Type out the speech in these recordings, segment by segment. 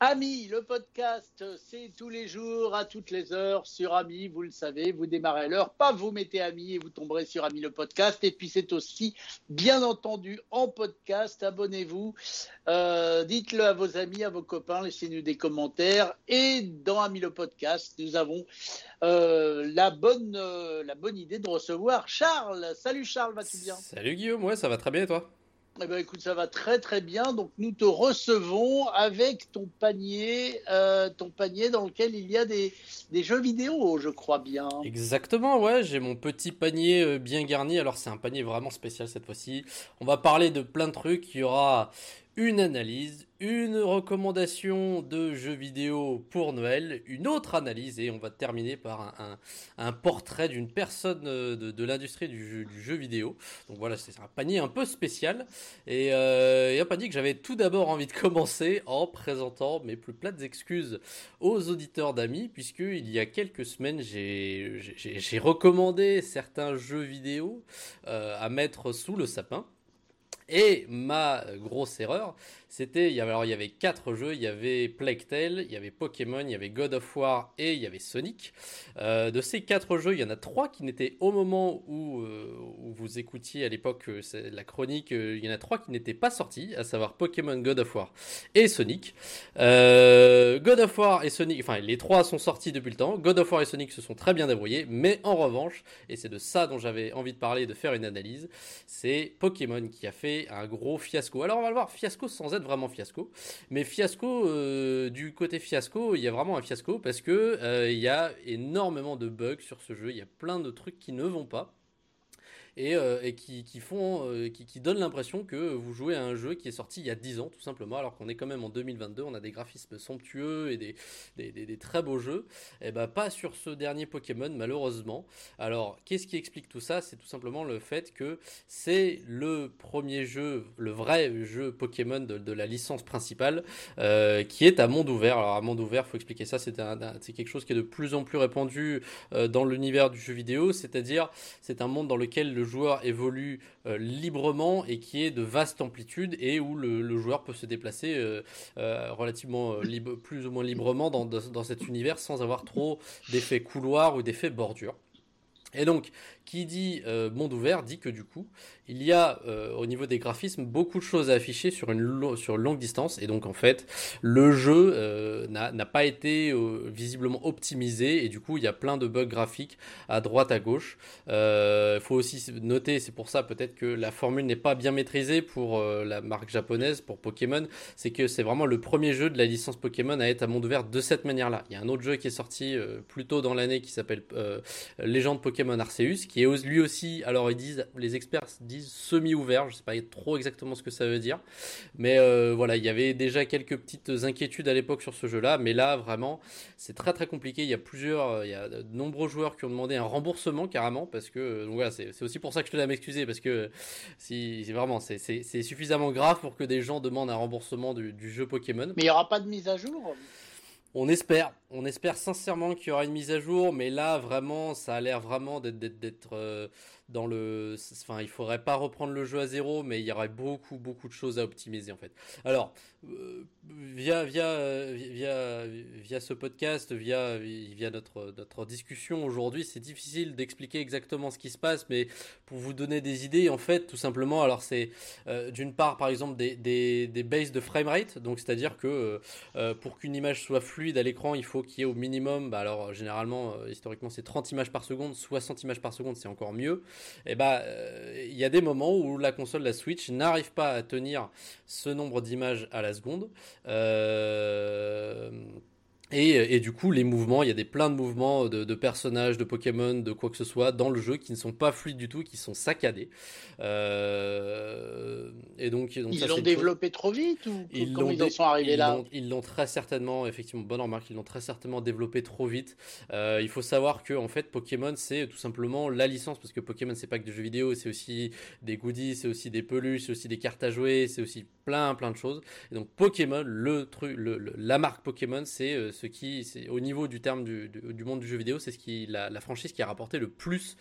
Ami, le podcast, c'est tous les jours, à toutes les heures, sur Ami, vous le savez, vous démarrez l'heure, pas vous mettez Ami et vous tomberez sur Ami le podcast. Et puis c'est aussi, bien entendu, en podcast, abonnez-vous, euh, dites-le à vos amis, à vos copains, laissez-nous des commentaires. Et dans Ami le podcast, nous avons euh, la, bonne, euh, la bonne idée de recevoir Charles. Salut Charles, vas-tu bien? Salut Guillaume, ouais, ça va très bien et toi? Eh ben, écoute, ça va très très bien. Donc nous te recevons avec ton panier, euh, ton panier dans lequel il y a des, des, jeux vidéo, je crois bien. Exactement, ouais. J'ai mon petit panier euh, bien garni. Alors c'est un panier vraiment spécial cette fois-ci. On va parler de plein de trucs. Il y aura une analyse, une recommandation de jeux vidéo pour Noël, une autre analyse et on va terminer par un, portrait d'une personne euh, de, l'industrie du, jeu, vidéo. Donc voilà, c'est un panier un peu spécial et, euh, un panier que j'avais tout d'abord envie de commencer en présentant mes plus plates excuses aux auditeurs d'amis puisqu'il y a quelques semaines j'ai recommandé certains jeux vidéo euh, à mettre sous le sapin. Et ma grosse erreur, c'était, il y avait, alors il y avait quatre jeux, il y avait Plague Tale, il y avait Pokémon, il y avait God of War et il y avait Sonic. Euh, de ces quatre jeux, il y en a trois qui n'étaient au moment où, euh, vous écoutiez à l'époque euh, la chronique, il y en a trois qui n'étaient pas sortis, à savoir Pokémon, God of War et Sonic. God of War et Sonic, enfin les trois sont sortis depuis le temps. God of War et Sonic se sont très bien débrouillés, mais en revanche, et c'est de ça dont j'avais envie de parler, de faire une analyse, c'est Pokémon qui a fait un gros fiasco. Alors on va le voir, fiasco sans être vraiment fiasco. Mais fiasco, euh, du côté fiasco, il y a vraiment un fiasco parce que euh, il y a énormément de bugs sur ce jeu. Il y a plein de trucs qui ne vont pas et, euh, qui, font, euh, qui, donnent l'impression que vous jouez à un jeu qui est sorti il y a 10 ans, tout simplement, alors qu'on est quand même en 2022, on a des graphismes somptueux et des, des, très beaux jeux. Et eh ben pas sur ce dernier Pokémon, malheureusement. Alors, qu'est-ce qui explique tout ça? C'est tout simplement le fait que c'est le premier jeu, le vrai jeu Pokémon de, la licence principale, euh, qui est à monde ouvert. Alors, à monde ouvert, faut expliquer ça, c'est quelque chose qui est de plus en plus répandu dans l'univers du jeu vidéo, c'est-à-dire c'est un monde dans lequel le joueur évolue euh, librement et qui est de vaste amplitude et où le, joueur peut se déplacer euh, euh, relativement libre, plus ou moins librement dans, cet univers sans avoir trop d'effets couloirs ou d'effets bordure. Et donc, qui dit euh, monde ouvert dit que du coup, il y a euh, au niveau des graphismes beaucoup de choses à afficher sur une sur longue distance. Et donc, en fait, le jeu euh, n'a pas été visiblement optimisé. Et du coup, il y a plein de bugs graphiques à droite, à gauche. Il faut aussi noter, c'est pour ça peut-être que la formule n'est pas bien maîtrisée pour la marque japonaise, pour Pokémon. C'est que c'est vraiment le premier jeu de la licence Pokémon à être à monde ouvert de cette manière-là. Il y a un autre jeu qui est sorti plus tôt dans l'année qui s'appelle Légende Pokémon Arceus, est lui aussi, alors ils disent, les experts disent semi-ouvert, je sais pas trop exactement ce que ça veut dire, mais euh, voilà, il y avait déjà quelques petites inquiétudes à l'époque sur ce jeu-là, mais là vraiment, c'est très très compliqué. Il y a plusieurs, euh, il y a de nombreux joueurs qui ont demandé un remboursement carrément, parce que donc voilà, c'est aussi pour ça que je te à m'excuser, parce que si vraiment, c'est suffisamment grave pour que des gens demandent un remboursement du, du jeu Pokémon. Mais il n'y aura pas de mise à jour? On espère, on espère sincèrement qu'il y aura une mise à jour, mais là vraiment, ça a l'air vraiment d'être euh, dans le, enfin, il faudrait pas reprendre le jeu à zéro, mais il y aurait beaucoup, beaucoup de choses à optimiser en fait. Alors, euh, via, via, via, via ce podcast, via, via notre, notre discussion aujourd'hui, c'est difficile d'expliquer exactement ce qui se passe, mais pour vous donner des idées, en fait, tout simplement, alors c'est euh, d'une part, par exemple, des, des, des bases de framerate, donc c'est-à-dire que euh, pour qu'une image soit fluide à l'écran, il faut qu'il y ait au minimum, bah alors généralement, historiquement, c'est 30 images par seconde, 60 images par seconde, c'est encore mieux et bah euh, il y a des moments où la console, la Switch, n'arrive pas à tenir ce nombre d'images à la seconde. Euh, et, du coup, les mouvements, il y a des plein de mouvements de, personnages, de Pokémon, de quoi que ce soit dans le jeu qui ne sont pas fluides du tout, qui sont saccadés. Euh, et donc, donc ils l'ont développé trop vite ou ils comment ils sont arrivés là Ils l'ont très certainement, effectivement, bonne remarque, ils l'ont très certainement développé trop vite. Euh, il faut savoir que en fait, Pokémon, c'est tout simplement la licence parce que Pokémon, c'est pas que des jeux vidéo, c'est aussi des goodies, c'est aussi des peluches, c'est aussi des cartes à jouer, c'est aussi plein plein de choses. Et donc Pokémon, le truc, le, la marque Pokémon, c'est euh, ce qui, au niveau du terme du, monde du jeu vidéo, c'est ce qui la, franchise qui a rapporté le plus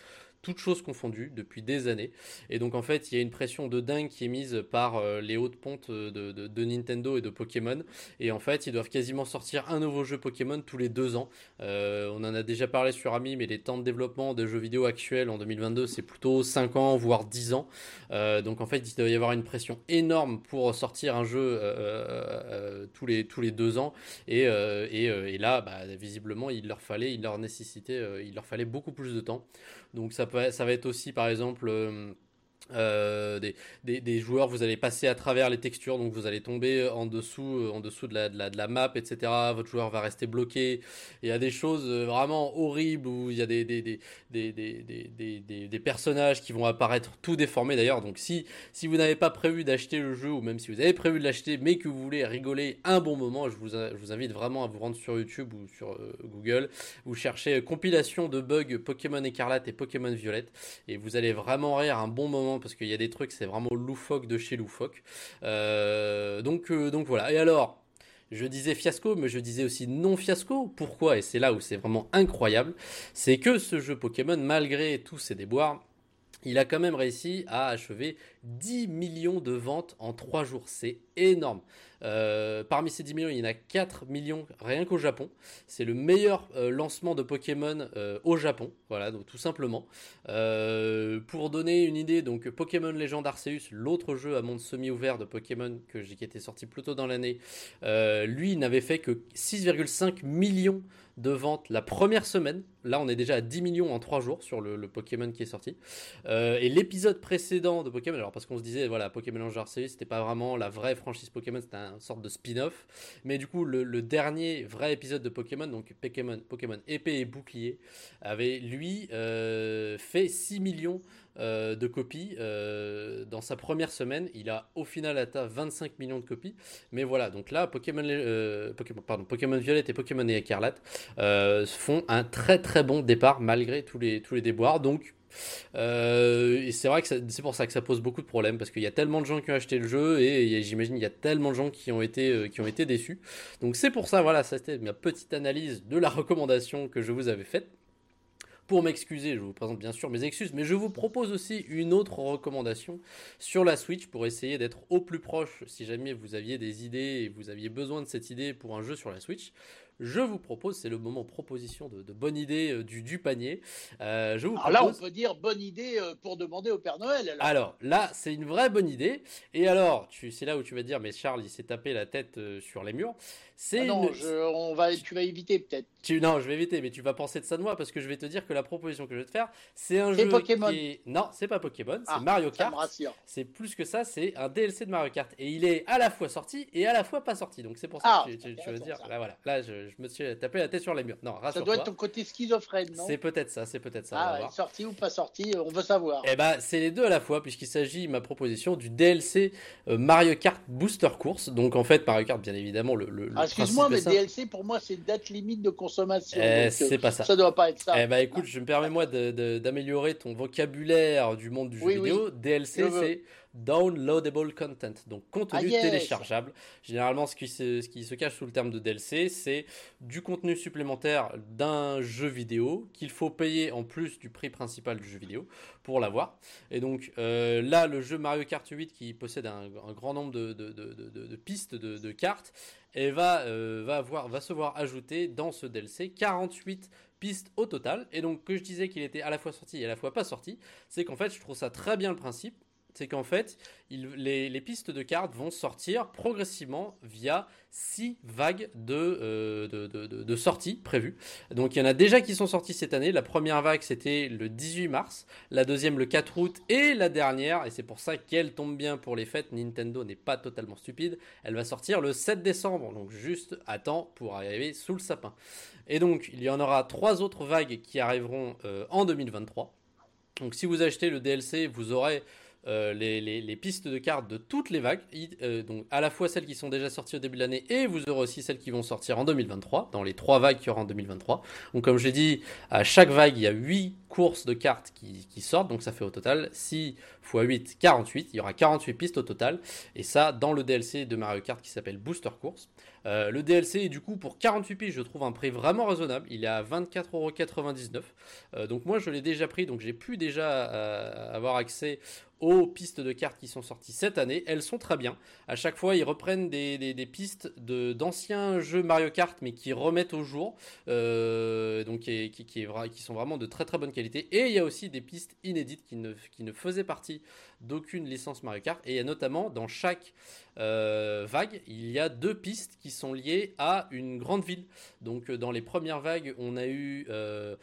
toutes choses confondues, depuis des années. Et donc en fait, il y a une pression de dingue qui est mise par les hautes pontes de, Nintendo et de Pokémon. Et en fait, ils doivent quasiment sortir un nouveau jeu Pokémon tous les deux ans. on en a déjà parlé sur Ami, mais les temps de développement de jeux vidéo actuels en 2022, c'est plutôt 5 ans, voire 10 ans. donc en fait, il doit y avoir une pression énorme pour sortir un jeu tous, les, tous les deux ans. Et là, bah, visiblement, il leur fallait, il leur nécessitait, il leur fallait beaucoup plus de temps. Donc ça, peut, ça va être aussi, par exemple, euh, des, des, joueurs, vous allez passer à travers les textures, donc vous allez tomber en dessous, euh, en dessous de la, map, etc. Votre joueur va rester bloqué. Il y a des choses euh, vraiment horribles où il y a des, des, des, des personnages qui vont apparaître tout déformés d'ailleurs. Donc si, si vous n'avez pas prévu d'acheter le jeu, ou même si vous avez prévu de l'acheter, mais que vous voulez rigoler un bon moment, je vous, je vous invite vraiment à vous rendre sur YouTube ou sur Google. Vous cherchez compilation de bugs Pokémon écarlate et Pokémon violette, et vous allez vraiment rire un bon moment parce qu'il y a des trucs, c'est vraiment loufoque de chez loufoque. Euh, donc, euh, donc voilà. Et alors, je disais fiasco, mais je disais aussi non fiasco. Pourquoi? Et c'est là où c'est vraiment incroyable. C'est que ce jeu Pokémon, malgré tous ses déboires, il a quand même réussi à achever 10 millions de ventes en 3 jours. C'est énorme. Euh, parmi ces 10 millions, il y en a 4 millions rien qu'au Japon. C'est le meilleur euh, lancement de Pokémon euh, au Japon. Voilà, donc tout simplement. pour donner une idée, donc Pokémon Legend Arceus, l'autre jeu à monde semi-ouvert de Pokémon que qui était sorti plus tôt dans l'année, lui n'avait fait que 6,5 millions de ventes la première semaine. Là, on est déjà à 10 millions en 3 jours sur le, Pokémon qui est sorti. et l'épisode précédent de Pokémon, alors parce qu'on se disait, voilà, Pokémon Legend Arceus, c'était pas vraiment la vraie franchise Pokémon, c'était un sorte de spin-off. Mais du coup, le, dernier vrai épisode de Pokémon, donc Pokémon, Pokémon épée et bouclier, avait lui euh, fait 6 millions euh, de copies euh, dans sa première semaine. Il a au final atteint 25 millions de copies. Mais voilà, donc là, Pokémon, pardon, Pokémon Violette et Pokémon Écarlate font un très très bon départ malgré tous les, tous les déboires. Donc euh, c'est vrai que c'est pour ça que ça pose beaucoup de problèmes parce qu'il y a tellement de gens qui ont acheté le jeu et j'imagine il y a tellement de gens qui ont été euh, qui ont été déçus. Donc c'est pour ça voilà, ça c'était ma petite analyse de la recommandation que je vous avais faite. Pour m'excuser, je vous présente bien sûr mes excuses, mais je vous propose aussi une autre recommandation sur la Switch pour essayer d'être au plus proche si jamais vous aviez des idées et vous aviez besoin de cette idée pour un jeu sur la Switch je vous propose, c'est le moment proposition de, bonne idée euh, du, du panier. Euh, je vous alors là, on peut dire bonne idée euh, pour demander au Père Noël. Alors, là, c'est une vraie bonne idée. Et alors, c'est là où tu vas dire, mais Charles, il s'est tapé la tête sur les murs. C'est ah non, on va, tu vas éviter peut-être. non, je vais éviter, mais tu vas penser de ça de moi parce que je vais te dire que la proposition que je vais te faire, c'est un jeu Pokémon. qui Non, c'est pas Pokémon, c'est ah, Mario Kart. C'est plus que ça, c'est un DLC de Mario Kart et il est à la fois sorti et à la fois pas sorti. Donc c'est pour ça que ah, tu, vas dire. Là, voilà, là, je, je, me suis tapé la tête sur les murs. Non, Ça doit être ton côté schizophrène, non C'est peut-être ça, c'est peut-être ça. Ah, sorti ou pas sorti, on veut savoir. Eh ben, c'est les deux à la fois puisqu'il s'agit ma proposition du DLC euh, Mario Kart Booster Course. Donc en fait, Mario Kart, bien évidemment, le. le excuse-moi, mais DLC pour moi, c'est date limite de consommation. Eh, c'est euh, pas ça. Ça doit pas être ça. Eh ben, écoute, je me permets moi d'améliorer ton vocabulaire du monde du jeu vidéo. DLC, c'est downloadable content, donc contenu ah, téléchargeable. Généralement, ce qui, se, ce qui se cache sous le terme de DLC, c'est du contenu supplémentaire d'un jeu vidéo qu'il faut payer en plus du prix principal du jeu vidéo pour l'avoir. Et donc euh, là, le jeu Mario Kart 8 qui possède un, grand nombre de, de, de, de pistes de, cartes, et va, euh, va, avoir, va se voir ajouter dans ce DLC 48 pistes au total. Et donc que je disais qu'il était à la fois sorti et à la fois pas sorti, c'est qu'en fait je trouve ça très bien le principe c'est qu'en fait, les, pistes de cartes vont sortir progressivement via six vagues euh, de, sorties prévues. Donc il y en a déjà qui sont sorties cette année. La première vague, c'était le 18 mars, la deuxième le 4 août, et la dernière, et c'est pour ça qu'elle tombe bien pour les fêtes, Nintendo n'est pas totalement stupide, elle va sortir le 7 décembre, donc juste à temps pour arriver sous le sapin. Et donc il y en aura trois autres vagues qui arriveront euh, en 2023. Donc si vous achetez le DLC, vous aurez euh, les, pistes de cartes de toutes les vagues, euh, donc à la fois celles qui sont déjà sorties au début de l'année et vous aurez aussi celles qui vont sortir en 2023, dans les trois vagues qu'il y aura en 2023. Donc comme j'ai dit, à chaque vague, il y a 8 courses de cartes qui, sortent, donc ça fait au total 6 x 8, 48. Il y aura 48 pistes au total, et ça dans le DLC de Mario Kart qui s'appelle Booster Course. Le DLC est du coup pour 48 piges, je trouve un prix vraiment raisonnable. Il est à 24,99€. donc moi je l'ai déjà pris, donc j'ai pu déjà avoir accès aux pistes de cartes qui sont sorties cette année. Elles sont très bien. À chaque fois, ils reprennent des, pistes d'anciens jeux Mario Kart, mais qui remettent au jour, euh, donc qui, sont vraiment de très très bonne qualité. Et il y a aussi des pistes inédites qui ne, qui ne faisaient partie d'aucune licence Mario Kart. Et il y a notamment dans chaque euh, vague, il y a deux pistes qui sont liées à une grande ville. Donc euh, dans les premières vagues, on a eu euh,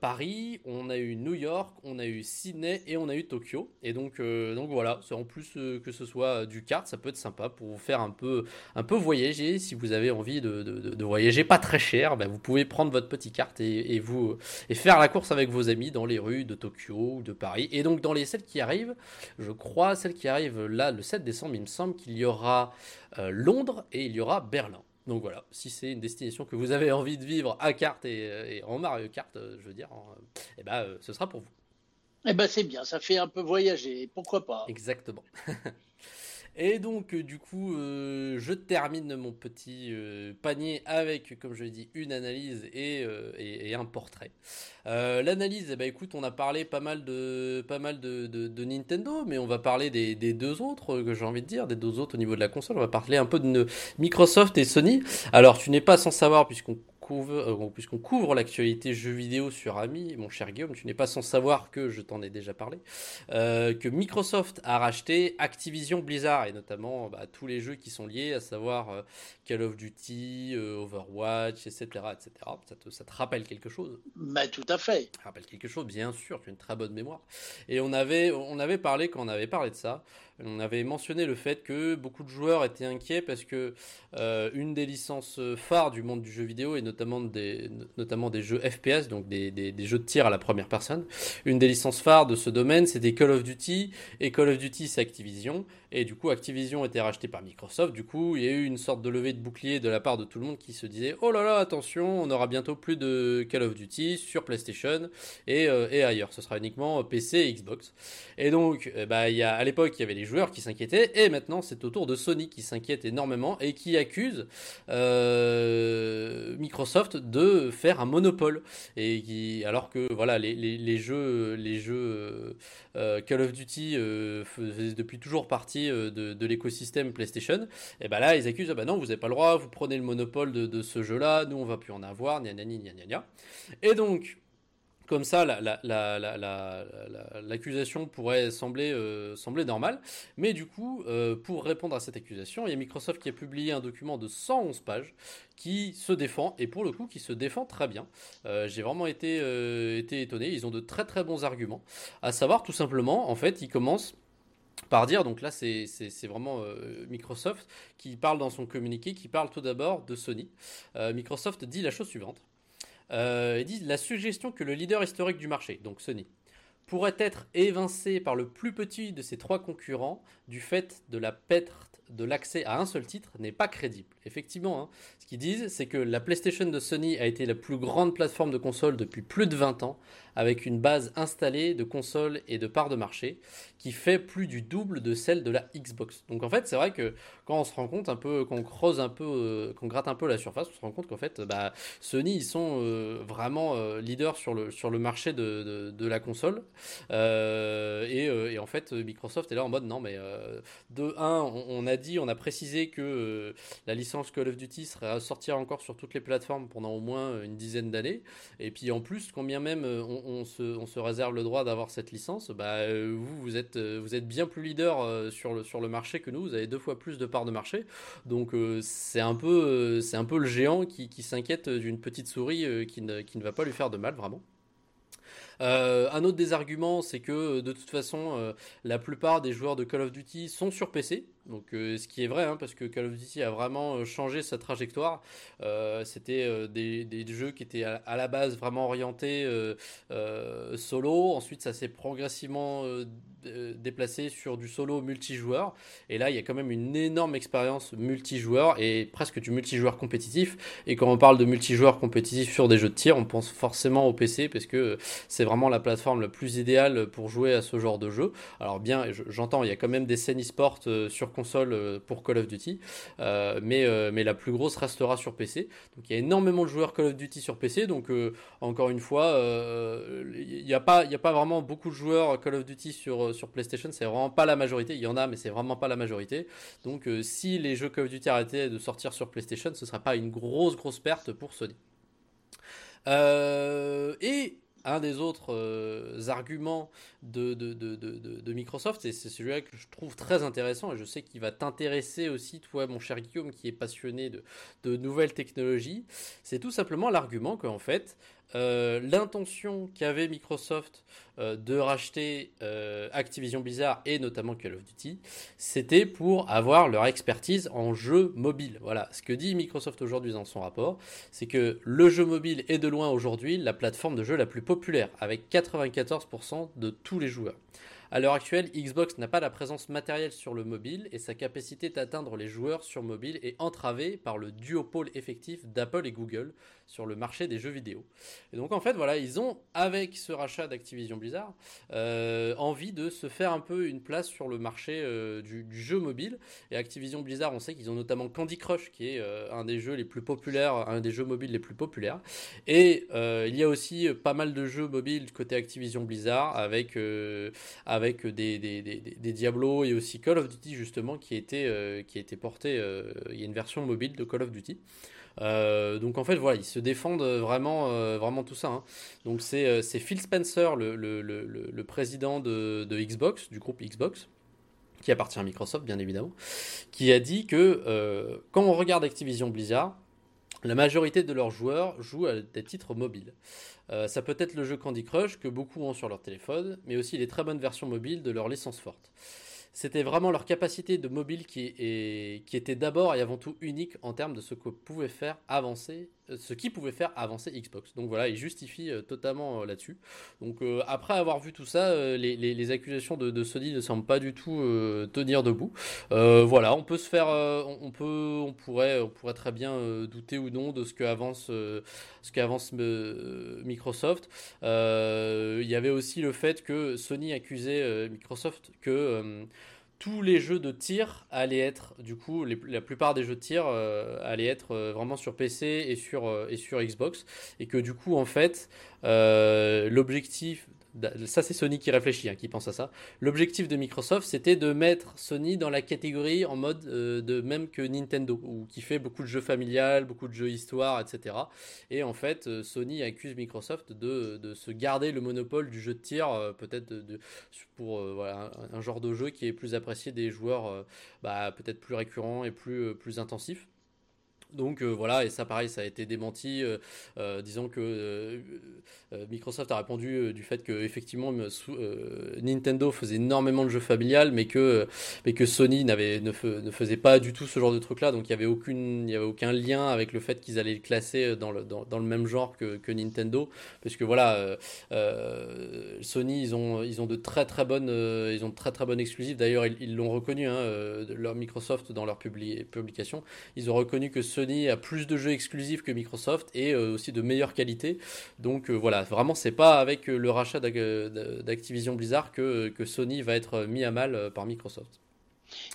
Paris, on a eu New York, on a eu Sydney et on a eu Tokyo. Et donc, donc voilà, en plus que ce soit du kart, ça peut être sympa pour vous faire un peu, un peu voyager. Si vous avez envie de, de, voyager pas très cher, ben vous pouvez prendre votre petit carte et, et, vous et faire la course avec vos amis dans les rues de Tokyo ou de Paris. Et donc dans les celles qui arrivent, je crois, celle qui arrive là le 7 décembre, il me semble qu'il y aura euh, Londres et il y aura Berlin. Donc voilà, si c'est une destination que vous avez envie de vivre à carte et, en Mario Kart, euh, je veux dire, eh ben, euh, ce sera pour vous. Eh ben c'est bien, ça fait un peu voyager, pourquoi pas? Exactement. Et donc, euh, du coup, euh, je termine mon petit euh, panier avec, comme je l'ai dit, une analyse et, un portrait. L'analyse, eh ben, écoute, on a parlé pas mal de, Nintendo, mais on va parler des deux autres, que j'ai envie de dire, des deux autres au niveau de la console. On va parler un peu de Microsoft et Sony. Alors, tu n'es pas sans savoir, puisqu'on euh, puisqu'on couvre l'actualité jeux vidéo sur Ami, mon cher Guillaume, tu n'es pas sans savoir que je t'en ai déjà parlé, euh, que Microsoft a racheté Activision Blizzard et notamment bah, tous les jeux qui sont liés, à savoir euh, Call of Duty, Overwatch, etc., etc. Ça te, ça te rappelle quelque chose? Bah, tout à fait. Ça rappelle quelque chose, bien sûr. Tu as une très bonne mémoire. Et on avait, on avait parlé quand on avait parlé de ça on avait mentionné le fait que beaucoup de joueurs étaient inquiets parce que euh, une des licences phares du monde du jeu vidéo et notamment des, jeux FPS, donc des, des, jeux de tir à la première personne, une des licences phares de ce domaine c'était Call of Duty. Et Call of Duty c'est Activision et du coup Activision a été racheté par Microsoft. Du coup il y a eu une sorte de levée de bouclier de la part de tout le monde qui se disait oh là là attention on aura bientôt plus de Call of Duty sur PlayStation et, euh, et ailleurs. Ce sera uniquement PC et Xbox. Et donc eh bah, y a, à l'époque il y avait les joueurs qui s'inquiétaient, et maintenant c'est au tour de Sony qui s'inquiète énormément et qui accuse euh, Microsoft de faire un monopole. Et alors que voilà, les, les, jeux, les jeux euh, Call of Duty euh, faisaient depuis toujours partie de, de l'écosystème PlayStation, et ben là ils accusent, ah bah non, vous n'avez pas le droit, vous prenez le monopole de, ce jeu-là, nous on va plus en avoir, gna gna gna gna gna. Et donc, comme ça, l'accusation pourrait sembler, euh, sembler normale. Mais du coup, euh, pour répondre à cette accusation, il y a Microsoft qui a publié un document de 111 pages qui se défend, et pour le coup, qui se défend très bien. Euh, j'ai vraiment été, été étonné. Ils ont de très très bons arguments. À savoir, tout simplement, en fait, ils commencent par dire, donc là c'est vraiment Microsoft qui parle dans son communiqué, qui parle tout d'abord de Sony. Microsoft dit la chose suivante. Euh, ils disent la suggestion que le leader historique du marché, donc Sony, pourrait être évincé par le plus petit de ses trois concurrents du fait de la perte de l'accès à un seul titre n'est pas crédible. Effectivement, hein, ce qu'ils disent, c'est que la PlayStation de Sony a été la plus grande plateforme de console depuis plus de 20 ans, avec une base installée de consoles et de parts de marché qui fait plus du double de celle de la Xbox. Donc en fait, c'est vrai que quand on se rend compte un peu, qu'on creuse un peu, euh, qu'on gratte un peu la surface, on se rend compte qu'en fait, bah, Sony, ils sont euh, vraiment euh, leaders sur le, sur le marché de, de, la console. Et, et, en fait, Microsoft est là en mode non, mais de 1, on, a dit, on a précisé que la licence Call of Duty serait à sortir encore sur toutes les plateformes pendant au moins une dizaine d'années. Et puis en plus, combien même on, se, réserve le droit d'avoir cette licence, bah, euh, vous, vous êtes, euh, bien plus leader euh, sur, le, marché que nous, vous avez deux fois plus de parts de marché. Donc c'est un, peu, un peu le géant qui, s'inquiète d'une petite souris qui ne va pas lui faire de mal, vraiment. Un autre des arguments, c'est que de toute façon, la plupart des joueurs de Call of Duty sont sur PC, donc, euh, ce qui est vrai, hein, parce que Call of Duty a vraiment euh, changé sa trajectoire. Euh, c'était des, des, jeux qui étaient à, la base vraiment orientés solo. Ensuite, ça s'est progressivement déplacé sur du solo multijoueur. Et là, il y a quand même une énorme expérience multijoueur et presque du multijoueur compétitif. Et quand on parle de multijoueur compétitif sur des jeux de tir, on pense forcément au PC parce que c'est vraiment la plateforme la plus idéale pour jouer à ce genre de jeu. Alors bien, j'entends, il y a quand même des scènes e-sport sur console pour Call of Duty, mais, mais la plus grosse restera sur PC. Donc il y a énormément de joueurs Call of Duty sur PC, donc encore une fois, il n'y a, pas, a pas vraiment beaucoup de joueurs Call of Duty sur, sur PlayStation, c'est vraiment pas la majorité, il y en a, mais c'est vraiment pas la majorité. Donc si les jeux Call of Duty arrêtaient de sortir sur PlayStation, ce ne sera pas une grosse grosse perte pour Sony. Euh, et un des autres euh, arguments de, Microsoft, et c'est celui-là que je trouve très intéressant, et je sais qu'il va t'intéresser aussi, toi, mon cher Guillaume, qui est passionné de, nouvelles technologies, c'est tout simplement l'argument qu'en fait, euh, l'intention qu'avait Microsoft euh, de racheter euh, Activision Blizzard et notamment Call of Duty, c'était pour avoir leur expertise en jeu mobile. Voilà, ce que dit Microsoft aujourd'hui dans son rapport, c'est que le jeu mobile est de loin aujourd'hui la plateforme de jeu la plus populaire, avec 94% de tous les joueurs. À l'heure actuelle, Xbox n'a pas la présence matérielle sur le mobile et sa capacité d'atteindre les joueurs sur mobile est entravée par le duopole effectif d'Apple et Google sur le marché des jeux vidéo. Et donc en fait, voilà, ils ont, avec ce rachat d'Activision Blizzard, euh, envie de se faire un peu une place sur le marché euh, du, jeu mobile. Et Activision Blizzard, on sait qu'ils ont notamment Candy Crush, qui est euh, un des jeux les plus populaires, un des jeux mobiles les plus populaires. Et il y a aussi pas mal de jeux mobiles côté Activision Blizzard, avec, avec des, des, des, des, Diablo et aussi Call of Duty, justement, qui a été, qui été porté. il y a une version mobile de Call of Duty. Euh, donc en fait voilà, ils se défendent vraiment, euh, vraiment tout ça. Hein. Donc euh, c'est Phil Spencer, le président de, de, Xbox, du groupe Xbox, qui appartient à Microsoft bien évidemment, qui a dit que quand on regarde Activision Blizzard, la majorité de leurs joueurs jouent à des titres mobiles. ça peut être le jeu Candy Crush que beaucoup ont sur leur téléphone, mais aussi les très bonnes versions mobiles de leurs licences fortes c'était vraiment leur capacité de mobile qui, qui était d'abord et avant tout unique en termes de ce que pouvait faire avancer euh, ce qui pouvait faire avancer Xbox. Donc voilà, il justifie euh, totalement euh, là-dessus. Donc après avoir vu tout ça, les, accusations de, Sony ne semblent pas du tout tenir debout. voilà, on peut se faire, on, peut, on pourrait, on pourrait très bien douter ou non de ce que avance, ce qu'avance Microsoft. Il y avait aussi le fait que Sony accusait Microsoft que tous les jeux de tir allaient être, du coup, la plupart des jeux de tir euh, allaient être euh, vraiment sur PC et sur, euh, et sur Xbox. Et que du coup, en fait, l'objectif ça c'est Sony qui réfléchit, hein, qui pense à ça. L'objectif de Microsoft, c'était de mettre Sony dans la catégorie en mode euh, de même que Nintendo, ou qui fait beaucoup de jeux familiales, beaucoup de jeux histoire, etc. Et en fait, euh, Sony accuse Microsoft de, de se garder le monopole du jeu de tir, euh, peut-être de, pour un, genre de jeu qui est plus apprécié des joueurs, bah, peut-être plus récurrents et plus, plus intensifs. Donc euh, voilà, et ça pareil, ça a été démenti, euh, euh, disons que Microsoft a répondu du fait que effectivement Nintendo faisait énormément de jeux familiales, mais que, mais que Sony n'avait, ne, ne, faisait pas du tout ce genre de truc-là, donc il n'y avait, aucune, il y avait aucun lien avec le fait qu'ils allaient le classer dans le, dans, le même genre que, que, Nintendo, parce que voilà, Sony, ils ont, ils ont de très très bonnes, ils ont très très bonnes exclusives, d'ailleurs ils l'ont reconnu, hein, leur Microsoft dans leur publi publication, ils ont reconnu que Sony a plus de jeux exclusifs que Microsoft et euh, aussi de meilleure qualité. Donc euh, voilà, vraiment, c'est pas avec euh, le rachat d'Activision Blizzard que, que Sony va être mis à mal par Microsoft.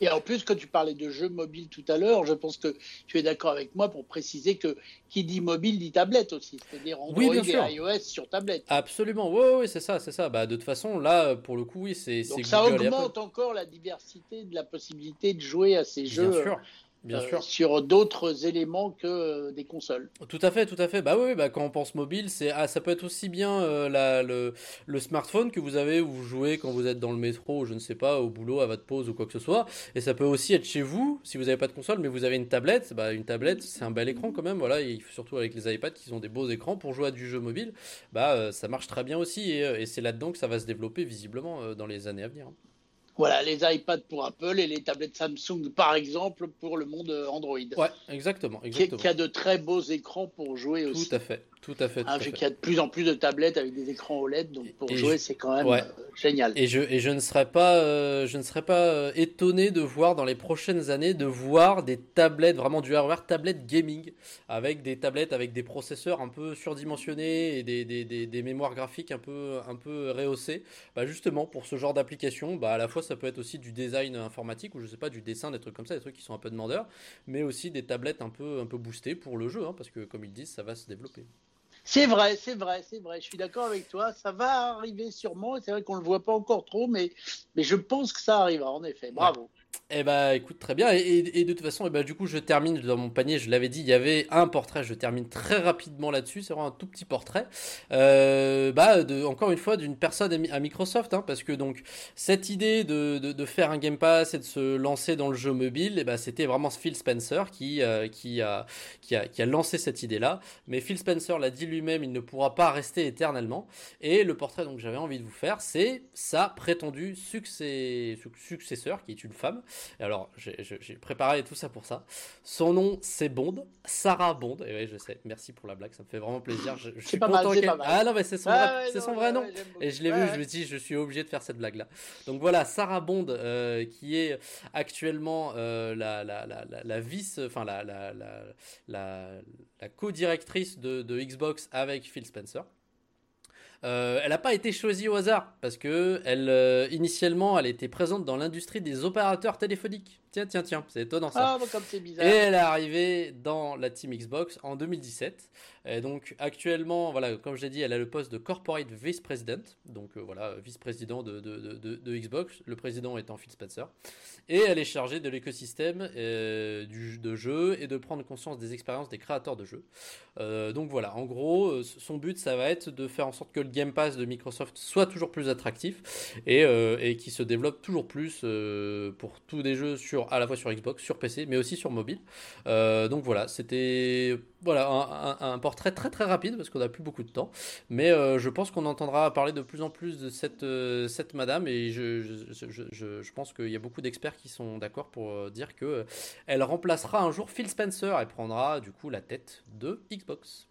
Et en plus, quand tu parlais de jeux mobiles tout à l'heure, je pense que tu es d'accord avec moi pour préciser que qui dit mobile dit tablette aussi, c'est-à-dire Android oui, et iOS sur tablette. Absolument, oui, oui, c'est ça, c'est ça. Bah, de toute façon, là, pour le coup, oui, c'est. Donc ça augmente encore la diversité de la possibilité de jouer à ces jeux. Sûr. Bien euh, sûr. sur d'autres éléments que des consoles. Tout à fait, tout à fait. Bah oui, bah quand on pense mobile, c'est ah, ça peut être aussi bien euh, la, le, le, smartphone que vous avez où vous jouez quand vous êtes dans le métro, je ne sais pas, au boulot, à votre pause ou quoi que ce soit. Et ça peut aussi être chez vous si vous n'avez pas de console, mais vous avez une tablette. Bah une tablette, c'est un bel écran quand même. Voilà, et surtout avec les iPads qui ont des beaux écrans pour jouer à du jeu mobile. Bah euh, ça marche très bien aussi et, et c'est là-dedans que ça va se développer visiblement dans les années à venir. Voilà, les iPads pour Apple et les tablettes Samsung, par exemple, pour le monde Android. Ouais, exactement. exactement. Qui, a de très beaux écrans pour jouer aussi. Tout à fait. Tout à fait. Tout vu qu'il y a de plus en plus de tablettes avec des écrans OLED, donc pour jouer, c'est quand même euh, génial. Et je, et je ne serais pas, euh, je ne serais pas euh, étonné de voir dans les prochaines années, de voir des tablettes, vraiment du hardware, tablettes gaming, avec des tablettes avec des processeurs un peu surdimensionnés et des, des, des, des mémoires graphiques un peu, un peu rehaussées. Bah justement, pour ce genre d'application, bah à la fois ça peut être aussi du design informatique ou je sais pas, du dessin, des trucs comme ça, des trucs qui sont un peu demandeurs, mais aussi des tablettes un peu, un peu boostées pour le jeu, hein, parce que comme ils disent, ça va se développer. C'est vrai, c'est vrai, c'est vrai. Je suis d'accord avec toi. Ça va arriver sûrement. C'est vrai qu'on ne le voit pas encore trop, mais, mais je pense que ça arrivera, en effet. Bravo. Eh bah écoute très bien. Et, de toute façon et bah, du coup je termine dans mon panier je l'avais dit il y avait un portrait je termine très rapidement là-dessus c'est vraiment un tout petit portrait. Euh, bah de, encore une fois d'une personne à Microsoft hein, parce que donc cette idée de, faire un Game Pass et de se lancer dans le jeu mobile et bah, c'était vraiment Phil Spencer qui, euh, a, lancé cette idée là mais Phil Spencer l'a dit lui-même il ne pourra pas rester éternellement. Et le portrait donc j'avais envie de vous faire c'est sa prétendue successeur qui est une femme alors, j'ai préparé tout ça pour ça. Son nom, c'est Bond, Sarah Bond. Et oui, je sais, merci pour la blague, ça me fait vraiment plaisir. Je, suis pas mal, Ah non, mais c'est son, vrai, son vrai nom. et je l'ai vu, je me dis, je suis obligé de faire cette blague-là. Donc voilà, Sarah Bond, euh, qui est actuellement euh, la, la, la, la, vice, enfin la, la, la, la co-directrice de, de Xbox avec Phil Spencer. Euh, elle n'a pas été choisie au hasard parce que elle, euh, initialement, elle était présente dans l'industrie des opérateurs téléphoniques. Tiens, tiens, tiens, c'est étonnant ça. Ah, bah, comme c'est bizarre. Et elle est arrivée dans la team Xbox en 2017. Et donc actuellement, voilà, comme je l'ai dit, elle a le poste de corporate vice president, donc euh, voilà, vice-président de, de, de, de, Xbox, le président étant Phil Spencer. Et elle est chargée de l'écosystème euh, de jeu et de prendre conscience des expériences des créateurs de jeux. Euh, donc voilà, en gros, son but, ça va être de faire en sorte que le Game Pass de Microsoft soit toujours plus attractif et, et qui se développe toujours plus pour tous des jeux sur à la fois sur Xbox, sur PC, mais aussi sur mobile. donc voilà, c'était voilà un, portrait très très rapide parce qu'on n'a plus beaucoup de temps, mais je pense qu'on entendra parler de plus en plus de cette cette madame et je je, je, je pense qu'il y a beaucoup d'experts qui sont d'accord pour dire que elle remplacera un jour Phil Spencer et prendra du coup la tête de Xbox.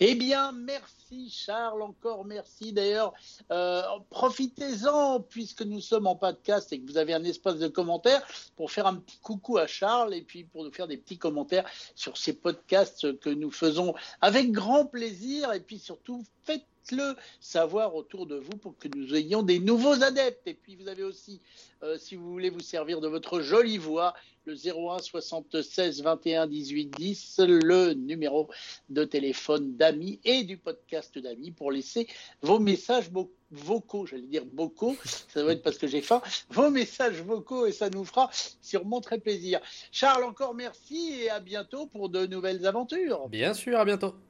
Eh bien, merci Charles, encore merci. D'ailleurs, euh, profitez-en puisque nous sommes en podcast et que vous avez un espace de commentaires pour faire un petit coucou à Charles et puis pour nous faire des petits commentaires sur ces podcasts que nous faisons avec grand plaisir et puis surtout faites le savoir autour de vous pour que nous ayons des nouveaux adeptes. Et puis vous avez aussi, euh, si vous voulez vous servir de votre jolie voix, le 01 76 21 18 10, le numéro de téléphone d'amis et du podcast d'amis pour laisser vos messages vocaux, j'allais dire vocaux, ça doit être parce que j'ai faim, vos messages vocaux et ça nous fera sûrement très plaisir. Charles, encore merci et à bientôt pour de nouvelles aventures. Bien sûr, à bientôt.